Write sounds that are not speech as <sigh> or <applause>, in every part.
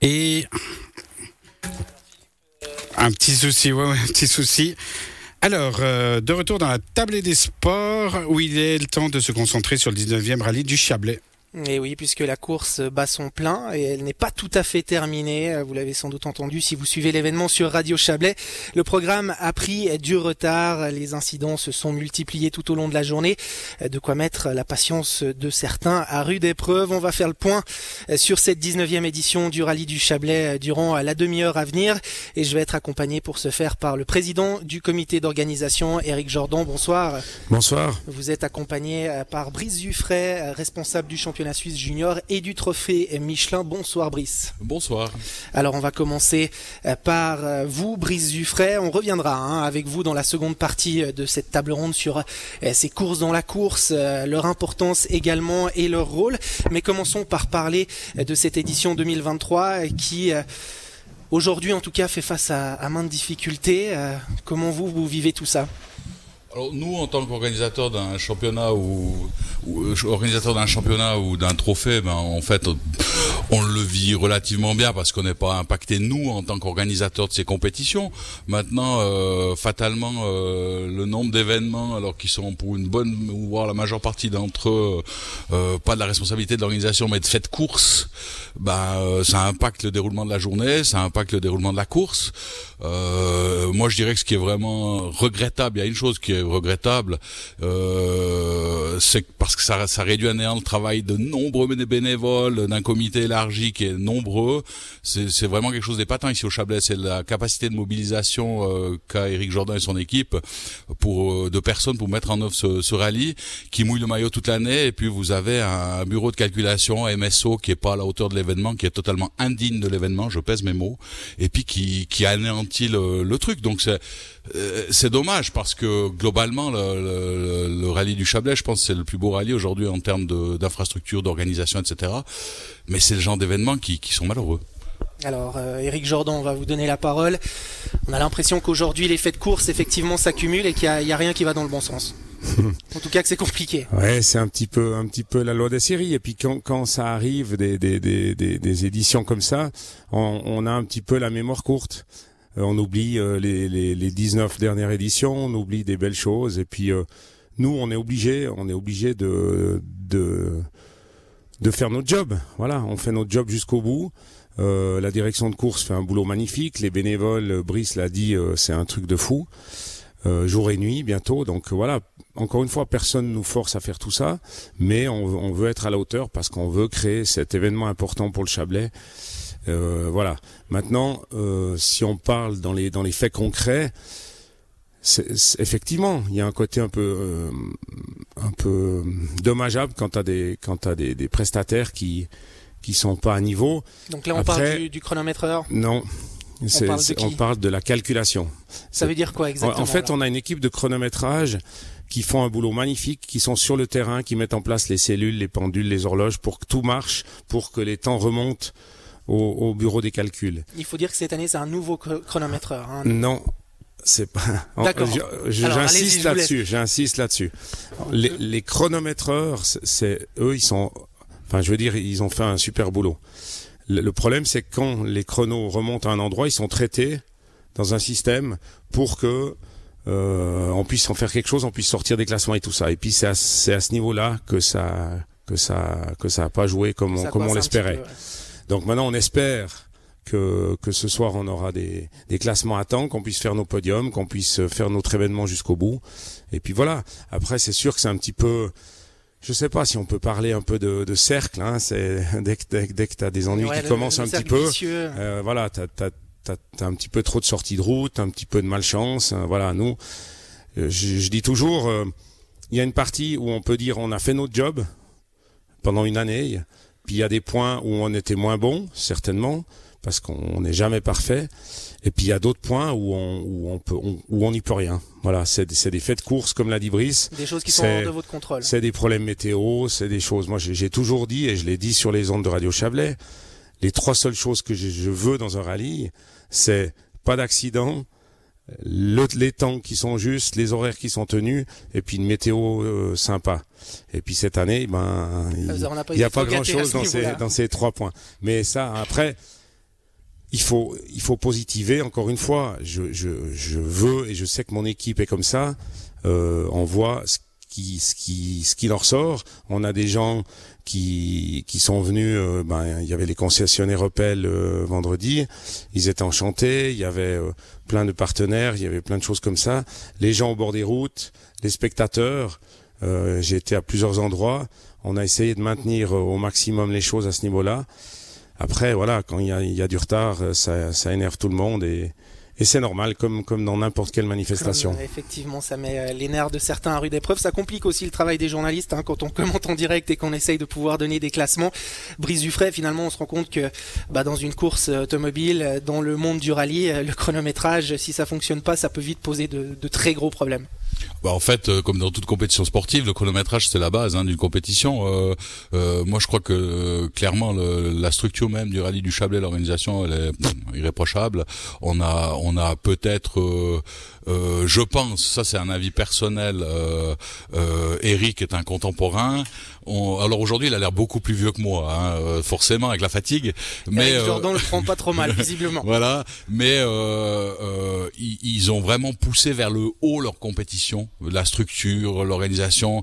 Et un petit souci, ouais, un petit souci. Alors, euh, de retour dans la table des sports, où il est le temps de se concentrer sur le 19e rallye du Chablais. Et oui, puisque la course bat son plein et elle n'est pas tout à fait terminée. Vous l'avez sans doute entendu si vous suivez l'événement sur Radio Chablais. Le programme a pris du retard. Les incidents se sont multipliés tout au long de la journée. De quoi mettre la patience de certains à rude épreuve. On va faire le point sur cette 19e édition du rallye du Chablais durant la demi-heure à venir. Et je vais être accompagné pour ce faire par le président du comité d'organisation, Eric Jordan. Bonsoir. Bonsoir. Vous êtes accompagné par Brice Dufray, responsable du championnat la Suisse junior et du trophée Michelin. Bonsoir Brice. Bonsoir. Alors on va commencer euh, par euh, vous, Brice Dufray. On reviendra hein, avec vous dans la seconde partie euh, de cette table ronde sur ces courses dans la course, leur importance également et leur rôle. Mais commençons par parler de cette édition 2023 qui aujourd'hui en tout cas fait face à, à maintes difficultés. Comment vous, vous vivez tout ça? Alors nous, en tant qu'organisateur d'un championnat ou, ou organisateur d'un championnat ou d'un trophée, ben en fait, on le vit relativement bien parce qu'on n'est pas impacté nous en tant qu'organisateur de ces compétitions. Maintenant, euh, fatalement, euh, le nombre d'événements, alors qu'ils sont pour une bonne voire la majeure partie d'entre eux, euh, pas de la responsabilité de l'organisation, mais de fait de course, ben euh, ça impacte le déroulement de la journée, ça impacte le déroulement de la course. Euh, moi, je dirais que ce qui est vraiment regrettable, il y a une chose qui est regrettable, euh, c'est parce que ça, ça réduit à néant le travail de nombreux bénévoles, d'un comité élargi qui est nombreux. C'est vraiment quelque chose d'épatant ici au Chablais. C'est la capacité de mobilisation euh, qu'a Eric Jordan et son équipe pour euh, de personnes pour mettre en œuvre ce, ce rallye qui mouille le maillot toute l'année. Et puis vous avez un bureau de calculation MSO qui est pas à la hauteur de l'événement, qui est totalement indigne de l'événement. Je pèse mes mots. Et puis qui, qui anéantit le, le truc. Donc c'est c'est dommage parce que globalement, le, le, le, rallye du Chablais, je pense, c'est le plus beau rallye aujourd'hui en termes d'infrastructure, d'organisation, etc. Mais c'est le genre d'événements qui, qui sont malheureux. Alors, euh, Eric Jordan, on va vous donner la parole. On a l'impression qu'aujourd'hui, les faits de course, effectivement, s'accumulent et qu'il n'y a, a, rien qui va dans le bon sens. <laughs> en tout cas, que c'est compliqué. Ouais, c'est un petit peu, un petit peu la loi des séries. Et puis quand, quand ça arrive, des, des, des, des, des éditions comme ça, on, on, a un petit peu la mémoire courte. Euh, on oublie euh, les, les, les 19 dernières éditions, on oublie des belles choses. Et puis euh, nous, on est obligé, on est obligé de, de faire notre job. Voilà, on fait notre job jusqu'au bout. La direction de course fait un boulot magnifique. Les bénévoles, Brice l'a dit, euh, c'est un truc de fou. Jour et nuit bientôt. Donc voilà, encore une fois, personne nous force à faire tout ça, mais on veut être à la hauteur parce qu'on veut créer cet événement important pour le Chablais. Euh, voilà. Maintenant, euh, si on parle dans les dans les faits concrets, effectivement, il y a un côté un peu euh, un peu dommageable quand t'as des quand t'as des, des prestataires qui qui sont pas à niveau. Donc là, on Après, parle du, du chronomètreur. Non. On parle, on parle, de la calculation. Ça veut dire quoi exactement En fait, on a une équipe de chronométrage qui font un boulot magnifique, qui sont sur le terrain, qui mettent en place les cellules, les pendules, les horloges pour que tout marche, pour que les temps remontent au, au bureau des calculs. Il faut dire que cette année, c'est un nouveau chronométreur. Hein. Non, c'est pas. D'accord. J'insiste là-dessus. J'insiste là-dessus. Les, les chronométreurs, c'est eux, ils sont. Enfin, je veux dire, ils ont fait un super boulot. Le, le problème, c'est que quand les chronos remontent à un endroit, ils sont traités dans un système pour que euh, on puisse en faire quelque chose, on puisse sortir des classements et tout ça. Et puis c'est à, ce niveau-là que ça que ça que ça a pas joué comme on, comme on l'espérait. Donc maintenant, on espère que, que ce soir, on aura des, des classements à temps, qu'on puisse faire nos podiums, qu'on puisse faire notre événement jusqu'au bout. Et puis voilà. Après, c'est sûr que c'est un petit peu... Je sais pas si on peut parler un peu de, de cercle. Hein, c'est <laughs> dès que dès, dès que t'as des ennuis Ouais, qui le- commencent le un petit peu, euh, voilà, t'as t'as t'as t'as un petit peu trop de sorties de route, un petit peu de malchance. hein, voilà, nous, euh, je, je dis toujours, euh, il y a une partie où on peut dire on a fait notre job pendant une année. Puis il y a des points où on était moins bon, certainement, parce qu'on n'est jamais parfait. Et puis il y a d'autres points où on où on peut on- où on n'y peut rien. Voilà, c'est c'est des faits de course comme l'a dit Brice. Des choses qui sont hors de votre contrôle. C'est des problèmes météo, c'est des choses. Moi, j'ai j'ai toujours dit et je l'ai dit sur les ondes de Radio Chablais. Les trois seules choses que je, je veux dans un rallye, c'est pas d'accident, les temps qui sont justes, les horaires qui sont tenus, et puis une météo euh, sympa. Et puis cette année, ben, il n'y a pas grand-chose dans ces, dans ces trois points. Mais ça, après, il faut, il faut positiver. Encore une fois, je, je, je veux et je sais que mon équipe est comme ça. Euh, on voit ce qui, ce qui, ce qui leur sort. On a des gens qui, qui sont venus. Euh, ben, il y avait les concessionnaires Opel euh, vendredi. Ils étaient enchantés. Il y avait euh, plein de partenaires. Il y avait plein de choses comme ça. Les gens au bord des routes, les spectateurs. J'ai été à plusieurs endroits. On a essayé de maintenir au maximum les choses à ce niveau-là. Après, voilà, quand il y a, y a, du retard, ça, ça énerve tout le monde et, et c'est normal, comme, comme dans n'importe quelle manifestation. Euh, effectivement, ça met euh, les nerfs de certains à rude épreuve. Ça complique aussi le travail des journalistes hein, quand on <laughs> commente en direct et qu'on essaye de pouvoir donner des classements. Brise du frais, finalement, on se rend compte que bah, dans une course automobile, dans le monde du rallye, euh, le chronométrage, si ça fonctionne pas, ça peut vite poser de très gros problèmes. Bah en fait, comme dans toute compétition sportive, le chronométrage c'est la base hein, d'une compétition. Euh, euh, moi, je crois que clairement le, la structure même du rallye du Chablais, l'organisation, elle est irréprochable. On a, on a peut-être euh, euh, je pense, ça c'est un avis personnel, euh, euh, Eric est un contemporain. alors aujourd'hui, il a l'air beaucoup plus vieux que moi, hein, euh, forcément avec la fatigue. Mais Eric Jordan le prend pas trop mal, <laughs> visiblement. voilà, mais ils, ils, ont vraiment poussé vers le haut leur compétition, la structure, l'organisation.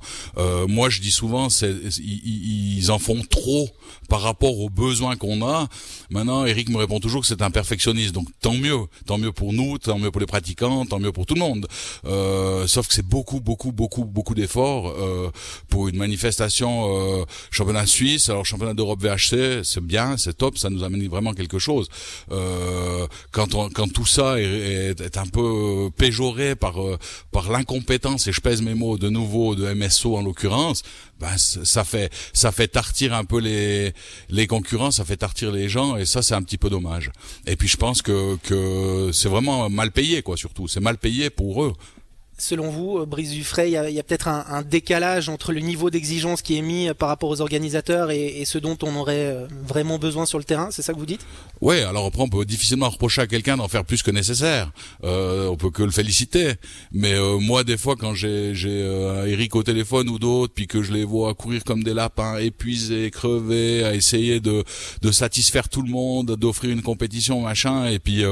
moi, je dis souvent, c'est, ils, ils en font trop par rapport aux besoins qu'on a. Maintenant, Eric me répond toujours que c'est un perfectionniste, donc tant mieux, tant mieux pour nous, tant mieux pour les pratiquants, tant mieux pour tout le monde. Euh, sauf que c'est beaucoup, beaucoup, beaucoup, beaucoup d'efforts euh, pour une manifestation euh, championnat suisse. Alors championnat d'Europe VHC, c'est bien, c'est top, ça nous amène vraiment quelque chose. Euh, quand on, quand tout ça est, est, un peu péjoré par euh, par l'incompétence et je pèse mes mots de nouveau de MSO en l'occurrence, ben ça fait ça fait tartir un peu les les concurrents, ça fait tartir les gens et ça c'est un petit peu dommage. Et puis je pense que que c'est vraiment mal payé quoi surtout, c'est mal payé pour eux selon vous, euh, Brice Dufray, il y a, a peut-être un, un, décalage entre le niveau d'exigence qui est mis euh, par rapport aux organisateurs et, et, ce dont on aurait euh, vraiment besoin sur le terrain, c'est ça que vous dites? Oui, alors après on peut difficilement reprocher à quelqu'un d'en faire plus que nécessaire. Euh, on peut que le féliciter. Mais euh, moi, des fois, quand j'ai euh, Eric au téléphone ou d'autres, puis que je les vois courir comme des lapins, épuisés, crevés, à essayer de, de satisfaire tout le monde, d'offrir une compétition, machin, et puis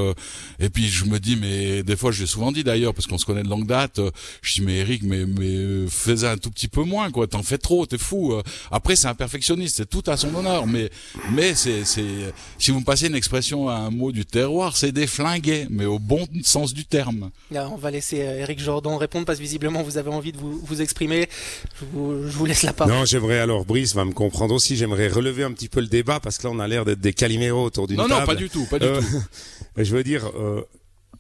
et puis je me dis, mais des fois, je l'ai souvent dit d'ailleurs, parce qu'on se connaît de longue date, je dis mais Eric, mais mais fais un tout petit peu moins quoi. T'en fais trop, t'es fou. Après c'est un perfectionniste, c'est tout à son honneur. Mais mais c'est c'est si vous me passez une expression, un mot du terroir, c'est des flingués, mais au bon sens du terme. Là, on va laisser euh, Eric Jordan répondre parce que visiblement vous avez envie de vous, vous exprimer. Je vous, je vous laisse la parole. Non, j'aimerais alors Brice va me comprendre aussi. J'aimerais relever un petit peu le débat parce que là on a l'air d'être des caliméros autour d'une table. Non non pas du tout, pas du euh, tout. <laughs> je veux dire. Euh,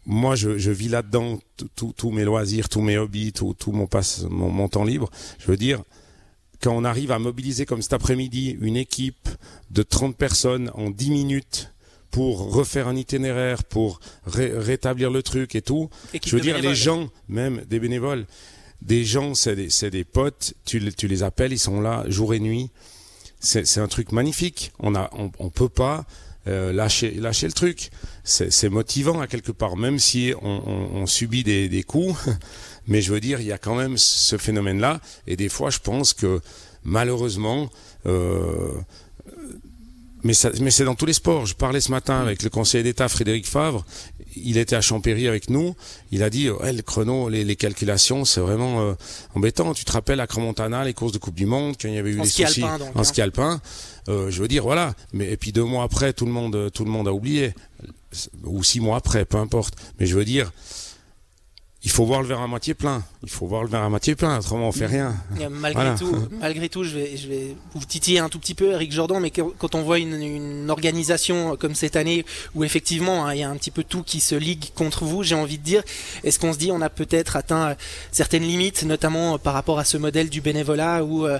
moi, je, je vis là-dedans tous mes loisirs, tous mes hobbies, tout, tout mon, passe, mon, mon, temps libre. Je veux dire, quand on arrive à mobiliser comme cet après-midi une équipe de 30 personnes en 10 minutes pour refaire un itinéraire, pour rétablir le truc et tout, je veux dire, les gens, même des bénévoles, des gens, c'est des, des, potes, tu, tu les appelles, ils sont là jour et nuit. C'est un truc magnifique. On a, on, on peut pas euh, lâcher, lâcher le truc. C'est motivant à quelque part, même si on, subit des, des, coups. <laughs> Mais je veux dire, il y a quand même ce phénomène-là. Et des fois, je pense que malheureusement, euh, mais, mais c'est dans tous les sports. Je parlais ce matin avec le conseiller d'État Frédéric Favre. Il était à Champéry avec nous. Il a dit, ouais, le chrono, les, les calculations, c'est vraiment euh, embêtant. Tu te rappelles à Cramontana, les courses de Coupe du Monde, quand il y avait eu les soucis alpin, donc, en hein. ski alpin. Euh, je veux dire, voilà. Mais et puis deux mois après, tout le monde, tout le monde a oublié, ou six mois après, peu importe. Mais je veux dire, il faut voir le verre à moitié plein. Il faut voir le verre à moitié plein, autrement on fait rien. <laughs> malgré voilà. tout, <laughs> malgré tout, je vais, je vais vous titiller un tout petit peu, Eric Jordan, mais quand on voit une, une organisation comme cette année, où effectivement hein, il y a un petit peu tout qui se ligue contre vous, j'ai envie de dire, est-ce qu'on se dit on a peut-être atteint certaines limites, notamment par rapport à ce modèle du bénévolat, où euh,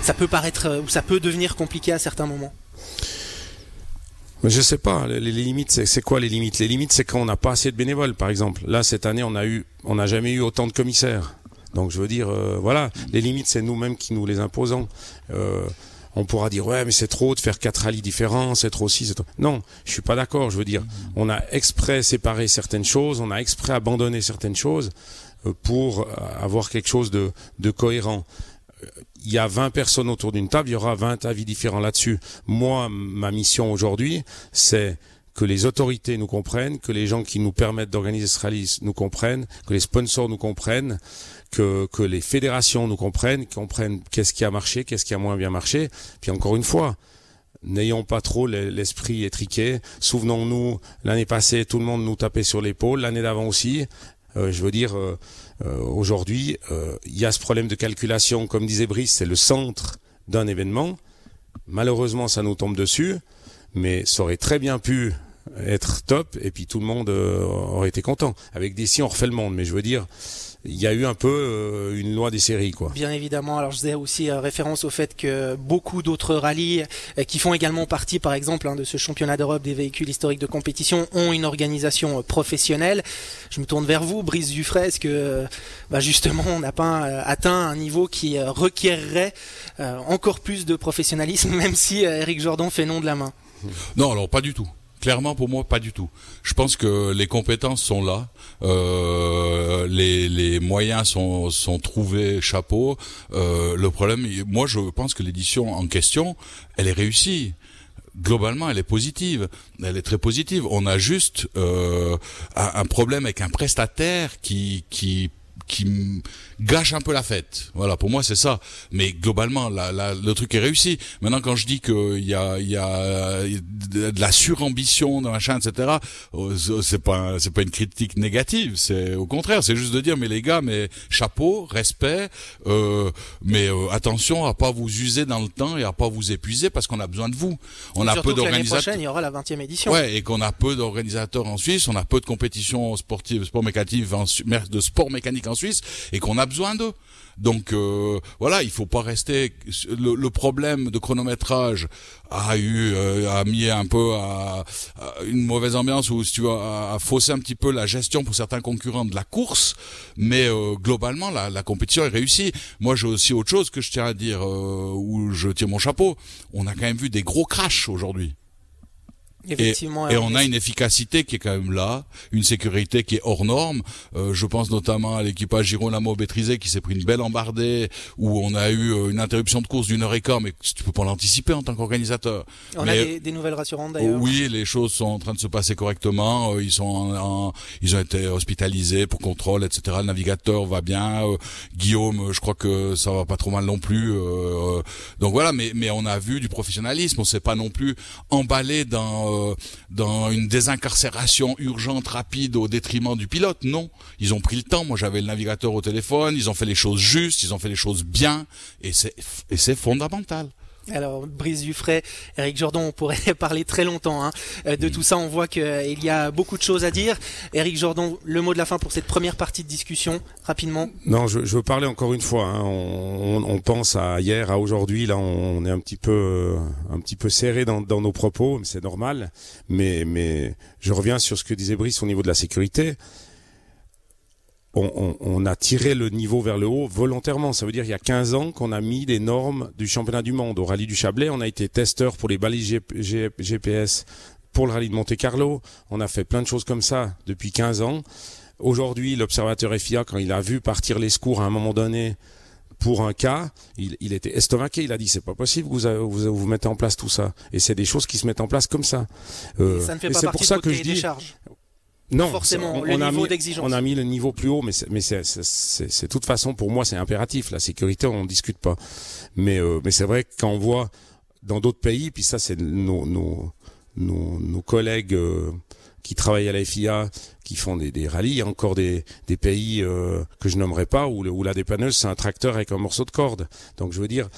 ça peut paraître, où ça peut devenir compliqué à certains moments? Mais je sais pas. Les, limites, c'est quoi les limites? Les limites, c'est quand on n'a pas assez de bénévoles, par exemple. Là, cette année, on a eu, on n'a jamais eu autant de commissaires. Donc, je veux dire, euh, voilà, les limites, c'est nous-mêmes qui nous les imposons. Euh, on pourra dire ouais mais c'est trop de faire quatre rallyes différents, c'est trop si, c'est trop. Non, je suis pas d'accord. Je veux dire, on a exprès séparé certaines choses, on a exprès abandonné certaines choses euh, pour avoir quelque chose de, de cohérent il y a 20 personnes autour d'une table, il y aura 20 avis différents là-dessus. Moi, ma mission aujourd'hui, c'est que les autorités nous comprennent, que les gens qui nous permettent d'organiser ce rallye nous comprennent, que les sponsors nous comprennent, que, les fédérations nous comprennent, comprennent qu'est-ce qui a marché, qu'est-ce qui a moins bien marché. Puis encore une fois, n'ayons pas trop l'esprit étriqué. Souvenons-nous, l'année passée, tout le monde nous tapait sur l'épaule, l'année d'avant aussi. Euh, je veux dire, euh, euh, aujourd'hui, il y a ce problème de calculation. Comme disait Brice, c'est le centre d'un événement. Malheureusement, ça nous tombe dessus, mais ça aurait très bien pu être top et puis tout le monde aurait été content. Avec des si on refait le monde, mais je veux dire, il y a eu un peu euh, une loi des séries quoi. Bien évidemment. Alors je faisais aussi euh, référence au fait que beaucoup d'autres rallyes euh, qui font également partie par exemple hein, de ce championnat d'Europe des véhicules historiques de compétition ont une organisation professionnelle. Je me tourne vers vous, Brice Dufresne, est-ce que bah, justement on n'a pas atteint un niveau qui requerrait encore plus de professionnalisme <laughs> même si Eric Jordan fait nom de la main Non, alors pas du tout. Clairement, pour moi, pas du tout. Je pense que les compétences sont là, euh, les, les, moyens sont, sont trouvés, chapeau. Euh, le problème, moi, je pense que l'édition en question, elle est réussie globalement, elle est positive. Elle est très positive. On a juste euh, un, problème avec un prestataire qui qui qui gâche un peu la fête. Voilà, pour moi c'est ça. Mais globalement, le truc est réussi. Maintenant, quand je dis qu'il y a, y a de la surambition, de machin, etc. Euh, c'est pas, c'est pas une critique négative. C'est au contraire, c'est juste de dire, mais les gars, mais chapeau, respect, euh, mais euh, attention à pas vous user dans le temps et à pas vous épuiser parce qu'on a besoin de vous. On a peu d'organisateurs. prochaine, il y aura la 20e édition. Ouais, et qu'on a peu d'organisateurs en Suisse, on a peu de compétitions sportives, sport mécanique, de sport mécanique en Suisse, et qu'on a besoin d'eux. Donc euh, voilà, il faut pas rester. Le, problème de chronométrage a eu euh, a mis un peu à, une mauvaise ambiance ou si tu veux a, faussé un petit peu la gestion pour certains concurrents de la course, mais euh, globalement la, la, compétition est réussie. Moi j'ai aussi autre chose que je tiens à dire où je tire mon chapeau. On a quand même vu des gros crashs aujourd'hui. Effectivement, et, on a une efficacité qui est quand même là, une sécurité qui est hors norme. Euh, je pense notamment à l'équipage Girolamo Bétrisé qui s'est pris une belle embardée, où on a eu euh, une interruption de course d'une heure et quart, mais tu peux pas l'anticiper en tant qu'organisateur. On a des, nouvelles rassurantes d'ailleurs. Oui, les choses sont en train de se passer correctement. Euh, ils sont, en, ils ont été hospitalisés pour contrôle, etc. Le navigateur va bien. Euh, Guillaume, je crois que ça va pas trop mal non plus. donc voilà, mais mais on a vu du professionnalisme. On s'est pas non plus emballé dans euh, dans une désincarcération urgente, rapide, au détriment du pilote. Non, ils ont pris le temps. Moi, j'avais le navigateur au téléphone. Ils ont fait les choses justes, ils ont fait les choses bien, et c'est fondamental. Alors, Brice Dufray, Eric Jordan, on pourrait <laughs> parler très longtemps hein. euh, de tout ça. On voit qu'il euh, y a beaucoup de choses à dire. Eric Jordan, le mot de la fin pour cette première partie de discussion, rapidement. Non, je, veux parler encore une fois. Hein. On, pense à hier, à aujourd'hui. Là, on est un petit peu, un petit peu serré dans, nos propos, c'est normal. Mais, mais je reviens sur ce que disait Brice au niveau de la sécurité on, a tiré le niveau vers le haut volontairement. Ça veut dire il y a 15 ans qu'on a mis des normes du championnat du monde. Au rallye du Chablais, on a été testeur pour les balises GPS pour le rallye de Monte Carlo. On a fait plein de choses comme ça depuis 15 ans. Aujourd'hui, l'observateur FIA, quand il a vu partir les secours à un moment donné pour un cas, il, était estomaqué. Il a dit c'est pas possible que vous, vous, vous mettez en place tout ça. Et c'est des choses qui se mettent en place comme ça. Euh, ça ne fait pas partie pour ça que je dis. Non, forcément. On, a mis, on a mis le niveau plus haut, mais c'est, mais c'est, toute façon pour moi c'est impératif. La sécurité, on ne discute pas. Mais, euh, mais c'est vrai que quand on voit dans d'autres pays, puis ça c'est nos, nos, nos, nos collègues euh, qui travaillent à la FIA, qui font des, des rallyes, il y a encore des, des pays euh, que je nommerai pas où, où la dépanneuse c'est un tracteur avec un morceau de corde. Donc je veux dire,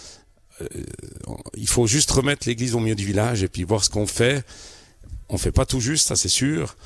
il faut juste remettre l'église au milieu du village et puis voir ce qu'on fait. On fait pas tout juste, ça c'est sûr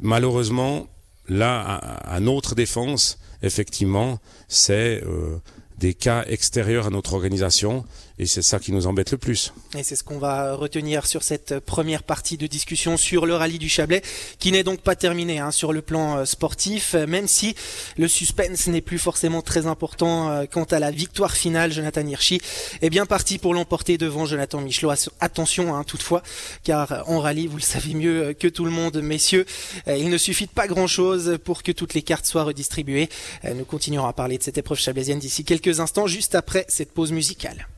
malheureusement, là, à, notre défense, effectivement, c'est euh, des cas extérieurs à notre organisation et c'est ça qui nous embête le plus. Et c'est ce qu'on va retenir sur cette première partie de discussion sur le rallye du Chablais, qui n'est donc pas terminé hein, sur le plan euh, sportif, même si le suspense n'est plus forcément très important euh, quant à la victoire finale. Jonathan Hirschi est bien parti pour l'emporter devant Jonathan Michelot. Attention hein, toutefois, car en rallye, vous le savez mieux que tout le monde, messieurs, euh, il ne suffit pas grand-chose pour que toutes les cartes soient redistribuées. Nous continuerons à parler de cette épreuve chablaisienne d'ici quelques instants, juste après cette pause musicale.